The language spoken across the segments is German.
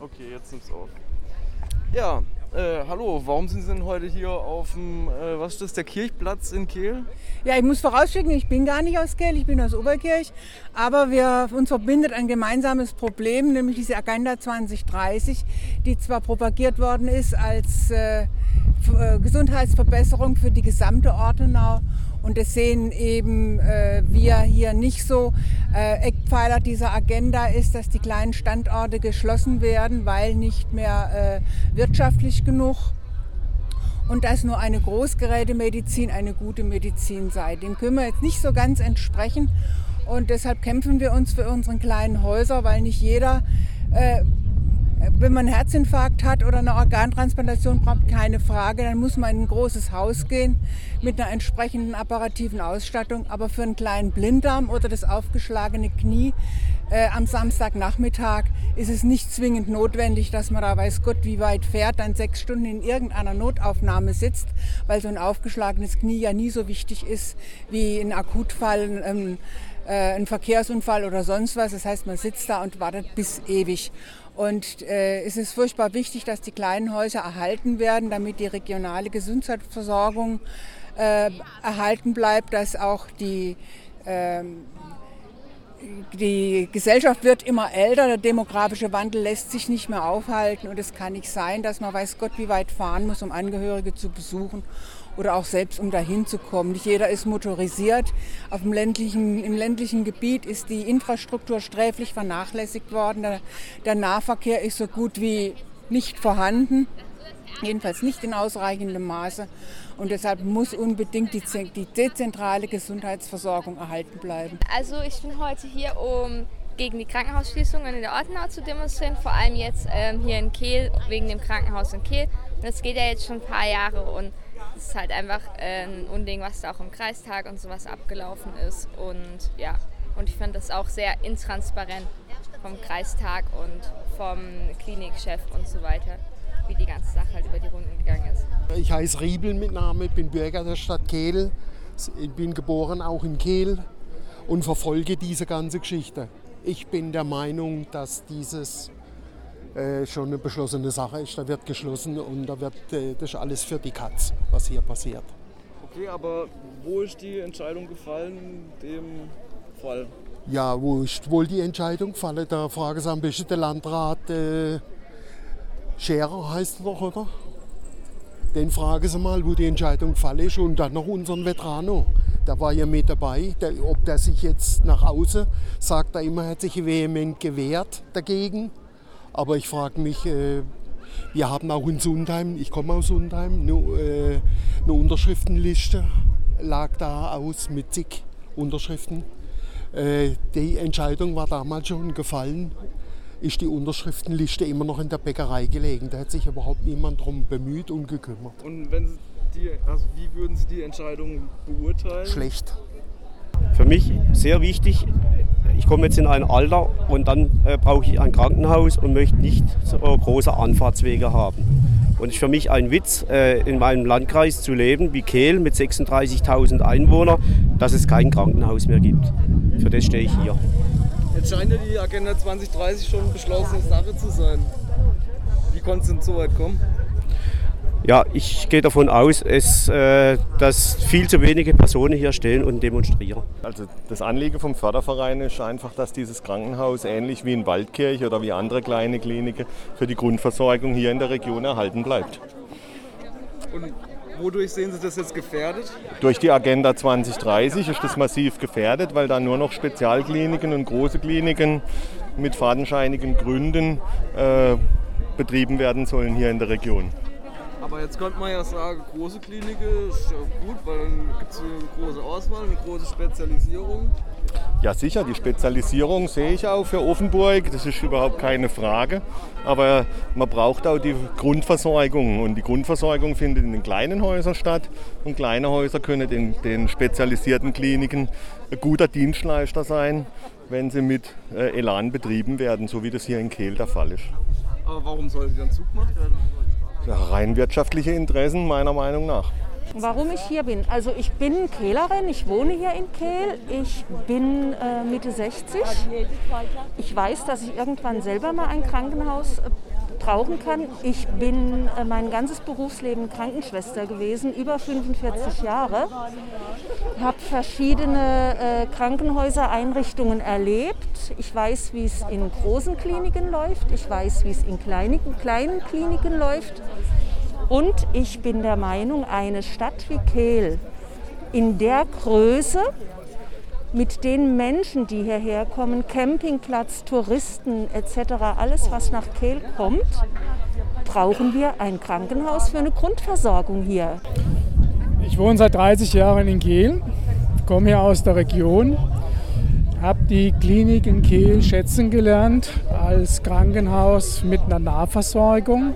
Okay, jetzt nimmt's auf. Ja, äh, hallo, warum sind Sie denn heute hier auf dem, äh, was ist das, der Kirchplatz in Kehl? Ja, ich muss vorausschicken, ich bin gar nicht aus Kehl, ich bin aus Oberkirch. Aber wir, uns verbindet ein gemeinsames Problem, nämlich diese Agenda 2030, die zwar propagiert worden ist als äh, äh, Gesundheitsverbesserung für die gesamte Ortenau und das sehen eben äh, wir hier nicht so. Äh, Eckpfeiler dieser Agenda ist, dass die kleinen Standorte geschlossen werden, weil nicht mehr äh, wirtschaftlich genug und dass nur eine Großgerätemedizin eine gute Medizin sei. Dem können wir jetzt nicht so ganz entsprechen und deshalb kämpfen wir uns für unsere kleinen Häuser, weil nicht jeder äh, wenn man einen Herzinfarkt hat oder eine Organtransplantation braucht, keine Frage, dann muss man in ein großes Haus gehen mit einer entsprechenden apparativen Ausstattung. Aber für einen kleinen Blinddarm oder das aufgeschlagene Knie äh, am Samstagnachmittag ist es nicht zwingend notwendig, dass man da weiß Gott wie weit fährt, dann sechs Stunden in irgendeiner Notaufnahme sitzt, weil so ein aufgeschlagenes Knie ja nie so wichtig ist wie ein Akutfall. Ähm, äh, ein Verkehrsunfall oder sonst was. Das heißt, man sitzt da und wartet bis ewig. Und äh, es ist furchtbar wichtig, dass die kleinen Häuser erhalten werden, damit die regionale Gesundheitsversorgung äh, erhalten bleibt, dass auch die, äh, die Gesellschaft wird immer älter, der demografische Wandel lässt sich nicht mehr aufhalten. Und es kann nicht sein, dass man weiß Gott wie weit fahren muss, um Angehörige zu besuchen oder auch selbst um dahin zu kommen. Nicht jeder ist motorisiert. Auf dem ländlichen, Im ländlichen Gebiet ist die Infrastruktur sträflich vernachlässigt worden. Der, der Nahverkehr ist so gut wie nicht vorhanden, jedenfalls nicht in ausreichendem Maße. Und deshalb muss unbedingt die, die dezentrale Gesundheitsversorgung erhalten bleiben. Also ich bin heute hier, um gegen die Krankenhausschließungen in der Ortenau zu demonstrieren, vor allem jetzt ähm, hier in Kehl, wegen dem Krankenhaus in Kehl. Und das geht ja jetzt schon ein paar Jahre und es ist halt einfach äh, ein Unding, was da auch im Kreistag und sowas abgelaufen ist. Und ja, und ich finde das auch sehr intransparent vom Kreistag und vom Klinikchef und so weiter, wie die ganze Sache halt über die Runden gegangen ist. Ich heiße Riebel mit Namen, bin Bürger der Stadt Kehl. Bin geboren auch in Kehl und verfolge diese ganze Geschichte. Ich bin der Meinung, dass dieses äh, schon eine beschlossene Sache ist. Da wird geschlossen und da wird äh, das ist alles für die Katz, was hier passiert. Okay, aber wo ist die Entscheidung gefallen in dem Fall? Ja, wo ist wohl die Entscheidung gefallen? Da frage ich am besten der Landrat äh, Scherer heißt er doch, oder? Den fragen Sie mal, wo die Entscheidung gefallen ist. Und dann noch unseren Veterano. Der war ja mit dabei. Der, ob der sich jetzt nach außen sagt, er immer hat sich vehement gewehrt dagegen. Aber ich frage mich, äh, wir haben auch in Sundheim, ich komme aus Sundheim, eine, äh, eine Unterschriftenliste lag da aus mit zig Unterschriften. Äh, die Entscheidung war damals schon gefallen. Ist die Unterschriftenliste immer noch in der Bäckerei gelegen? Da hat sich überhaupt niemand darum bemüht und gekümmert. Und wenn Sie die, also wie würden Sie die Entscheidung beurteilen? Schlecht. Für mich sehr wichtig, ich komme jetzt in ein Alter und dann äh, brauche ich ein Krankenhaus und möchte nicht so große Anfahrtswege haben. Und es ist für mich ein Witz, äh, in meinem Landkreis zu leben wie Kehl mit 36.000 Einwohnern, dass es kein Krankenhaus mehr gibt. Für das stehe ich hier. Jetzt scheint ja die Agenda 2030 schon eine beschlossene Sache zu sein. Wie konnte es denn so weit kommen? Ja, ich gehe davon aus, es, äh, dass viel zu wenige Personen hier stehen und demonstrieren. Also das Anliegen vom Förderverein ist einfach, dass dieses Krankenhaus ähnlich wie in Waldkirch oder wie andere kleine Kliniken für die Grundversorgung hier in der Region erhalten bleibt. Und wodurch sehen Sie das jetzt gefährdet? Durch die Agenda 2030 ist das massiv gefährdet, weil da nur noch Spezialkliniken und große Kliniken mit fadenscheinigen Gründen äh, betrieben werden sollen hier in der Region. Aber jetzt könnte man ja sagen, große Klinik ist gut, weil dann gibt es eine große Auswahl, eine große Spezialisierung. Ja sicher, die Spezialisierung sehe ich auch für Offenburg, das ist überhaupt keine Frage. Aber man braucht auch die Grundversorgung und die Grundversorgung findet in den kleinen Häusern statt. Und kleine Häuser können in den spezialisierten Kliniken ein guter Dienstleister sein, wenn sie mit äh, Elan betrieben werden, so wie das hier in Kehl der Fall ist. Aber warum soll die dann zugemacht werden? Rein wirtschaftliche Interessen meiner Meinung nach. Warum ich hier bin? Also ich bin Kehlerin, ich wohne hier in Kehl, ich bin äh, Mitte 60. Ich weiß, dass ich irgendwann selber mal ein Krankenhaus äh, brauchen kann. Ich bin äh, mein ganzes Berufsleben Krankenschwester gewesen, über 45 Jahre. Habe verschiedene äh, Krankenhäusereinrichtungen erlebt. Ich weiß, wie es in großen Kliniken läuft. Ich weiß, wie es in kleinen, kleinen Kliniken läuft. Und ich bin der Meinung, eine Stadt wie Kehl in der Größe, mit den Menschen, die hierher kommen, Campingplatz, Touristen etc., alles, was nach Kehl kommt, brauchen wir ein Krankenhaus für eine Grundversorgung hier. Ich wohne seit 30 Jahren in Kehl, komme hier aus der Region, habe die Klinik in Kehl schätzen gelernt als Krankenhaus mit einer Nahversorgung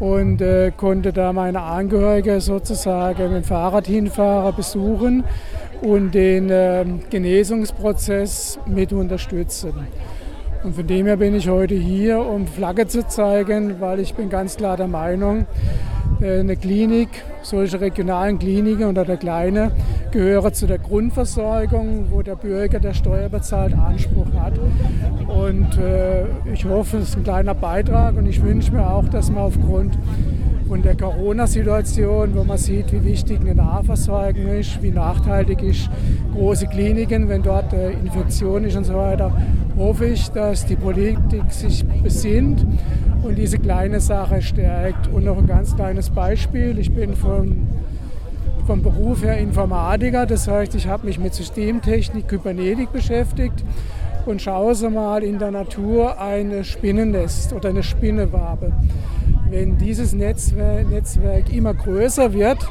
und äh, konnte da meine Angehörige sozusagen mit dem Fahrrad hinfahren, besuchen und den äh, Genesungsprozess mit unterstützen. Und von dem her bin ich heute hier, um Flagge zu zeigen, weil ich bin ganz klar der Meinung, äh, eine Klinik, solche regionalen Kliniken oder der kleine, gehören zu der Grundversorgung, wo der Bürger, der Steuer bezahlt, Anspruch hat. Und äh, ich hoffe, es ist ein kleiner Beitrag und ich wünsche mir auch, dass man aufgrund von der Corona-Situation, wo man sieht, wie wichtig eine Nahversorgung ist, wie nachteilig ist große Kliniken, wenn dort äh, Infektion ist und so weiter, hoffe ich, dass die Politik sich besinnt und diese kleine Sache stärkt. Und noch ein ganz kleines Beispiel. Ich bin vom, vom Beruf her Informatiker, das heißt, ich habe mich mit Systemtechnik, Kybernetik beschäftigt und schaue so mal in der Natur ein Spinnennest oder eine Spinnewabe. Wenn dieses Netzwerk, Netzwerk immer größer wird,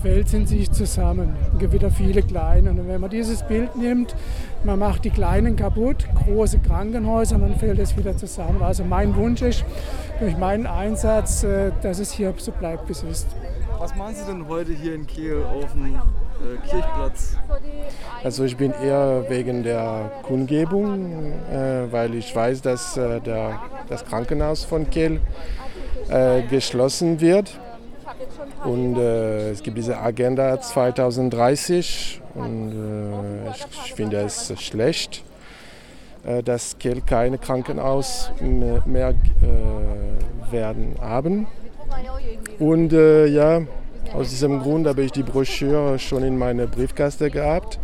fällt in sich zusammen. Es gibt wieder viele kleine. Und wenn man dieses Bild nimmt, man macht die Kleinen kaputt, große Krankenhäuser, dann fällt es wieder zusammen. Also mein Wunsch ist durch meinen Einsatz, äh, dass es hier so bleibt, wie es ist. Was machen Sie denn heute hier in Kiel auf dem äh, Kirchplatz? Also ich bin eher wegen der Kundgebung, äh, weil ich weiß, dass äh, der, das Krankenhaus von Kiel äh, geschlossen wird. Und äh, es gibt diese Agenda 2030 und äh, ich, ich, finde es schlecht, äh, dass Kiel keine Krankenhaus mehr, äh, werden haben. Und ja, aus diesem Grund habe ich die Broschüre schon in meiner Briefkaste gehabt.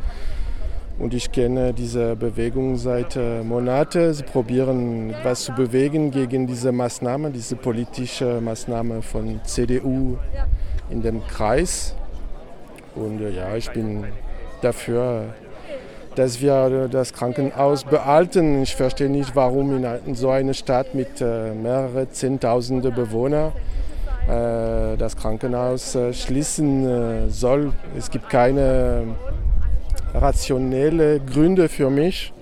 Und ich kenne diese Bewegung seit äh, Monaten. Sie probieren etwas zu bewegen gegen diese Maßnahme, diese politische Maßnahme von CDU in dem Kreis. Und äh, ja, ich bin dafür, dass wir das Krankenhaus behalten. Ich verstehe nicht, warum in so einer Stadt mit äh, mehreren Zehntausenden Bewohnern äh, das Krankenhaus äh, schließen äh, soll. Es gibt keine rationelle Gründe für mich,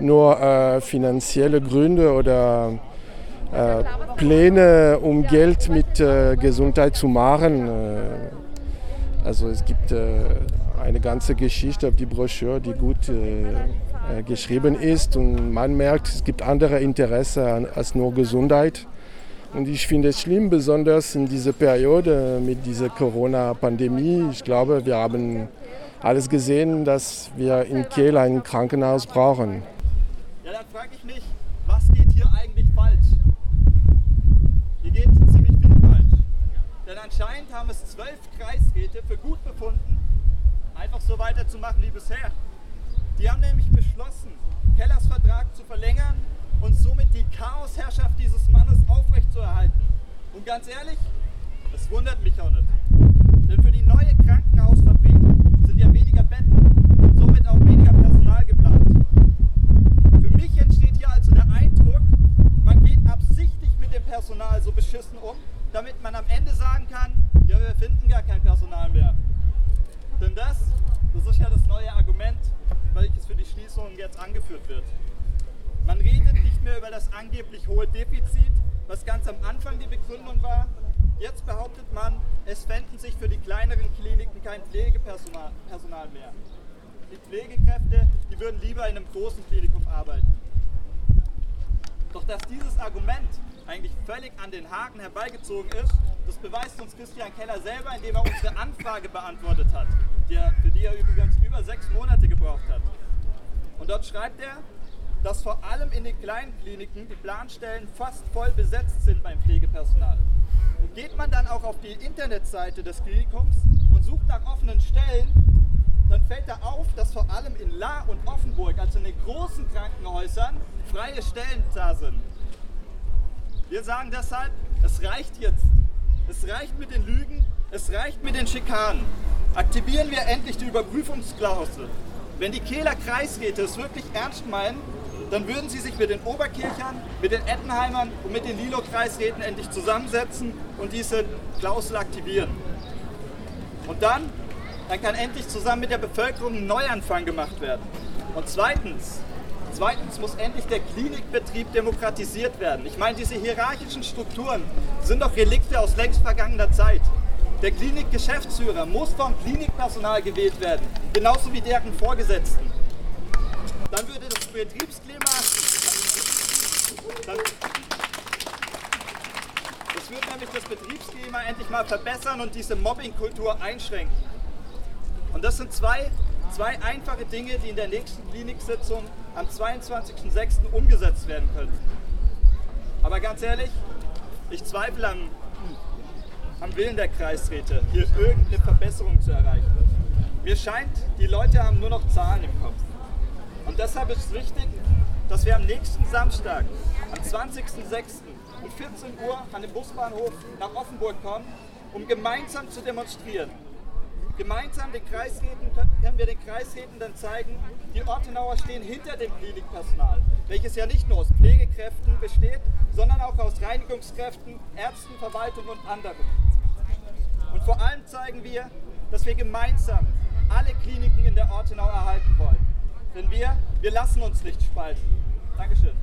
nur äh, finanzielle Gründe oder äh, Pläne, um Geld mit äh, Gesundheit zu machen. Äh, also es gibt äh, eine ganze Geschichte auf die Broschüre, die gut äh, geschrieben ist und man merkt, es gibt andere Interessen als nur Gesundheit. Und ich finde es schlimm, besonders in dieser Periode mit dieser Corona-Pandemie. Ich glaube, wir haben alles gesehen, dass wir in Kehl ein Krankenhaus brauchen. Ja, dann frage ich mich, was geht hier eigentlich falsch? Hier geht ziemlich viel falsch. Denn anscheinend haben es zwölf Kreisräte für gut befunden, einfach so weiterzumachen wie bisher. Die haben nämlich beschlossen, Kellers Vertrag zu verlängern und somit die Chaosherrschaft dieses Mannes aufrechtzuerhalten. Und ganz ehrlich, das wundert mich auch nicht. Denn für die neue Krankenhausfabrik sind ja weniger Betten und somit auch weniger Personal geplant. Für mich entsteht hier also der Eindruck, man geht absichtlich mit dem Personal so beschissen um, damit man am Ende sagen kann, ja, wir finden gar kein Personal mehr. Denn das, das ist ja das neue Argument, welches für die Schließung jetzt angeführt wird. Man redet nicht mehr über das angeblich hohe Defizit, was ganz am Anfang die Begründung war, Jetzt behauptet man, es fänden sich für die kleineren Kliniken kein Pflegepersonal Personal mehr. Die Pflegekräfte, die würden lieber in einem großen Klinikum arbeiten. Doch dass dieses Argument eigentlich völlig an den Haken herbeigezogen ist, Das beweist uns Christian Keller selber, indem er unsere Anfrage beantwortet hat, die er, für die er übrigens über sechs Monate gebraucht hat. Und dort schreibt er, dass vor allem in den kleinen Kliniken die Planstellen fast voll besetzt sind beim Pflegepersonal. Geht man dann auch auf die Internetseite des Klinikums und sucht nach offenen Stellen, dann fällt da auf, dass vor allem in La und Offenburg, also in den großen Krankenhäusern, freie Stellen da sind. Wir sagen deshalb, es reicht jetzt. Es reicht mit den Lügen, es reicht mit den Schikanen. Aktivieren wir endlich die Überprüfungsklausel. Wenn die Kehler Kreisräte es wirklich ernst meinen, dann würden sie sich mit den Oberkirchern, mit den Ettenheimern und mit den Lilo-Kreisräten endlich zusammensetzen und diese Klausel aktivieren. Und dann, dann kann endlich zusammen mit der Bevölkerung ein Neuanfang gemacht werden. Und zweitens, zweitens muss endlich der Klinikbetrieb demokratisiert werden. Ich meine, diese hierarchischen Strukturen sind doch Relikte aus längst vergangener Zeit. Der Klinikgeschäftsführer muss vom Klinikpersonal gewählt werden, genauso wie deren Vorgesetzten. Dann würde das Betriebsklima. Das würde nämlich das Betriebsklima endlich mal verbessern und diese Mobbingkultur einschränken. Und das sind zwei, zwei einfache Dinge, die in der nächsten Kliniksitzung am 22.06. umgesetzt werden können. Aber ganz ehrlich, ich zweifle am, am Willen der Kreisräte, hier irgendeine Verbesserung zu erreichen. Mir scheint, die Leute haben nur noch Zahlen im Kopf. Deshalb ist es wichtig, dass wir am nächsten Samstag, am 20.06. um 14 Uhr an den Busbahnhof nach Offenburg kommen, um gemeinsam zu demonstrieren. Gemeinsam den Kreisräten können wir den Kreisräten dann zeigen, die Ortenauer stehen hinter dem Klinikpersonal, welches ja nicht nur aus Pflegekräften besteht, sondern auch aus Reinigungskräften, Ärzten, Verwaltung und anderen. Und vor allem zeigen wir, dass wir gemeinsam alle Kliniken in der Ortenau erhalten wollen. Denn wir, wir lassen uns nicht spalten. Dankeschön.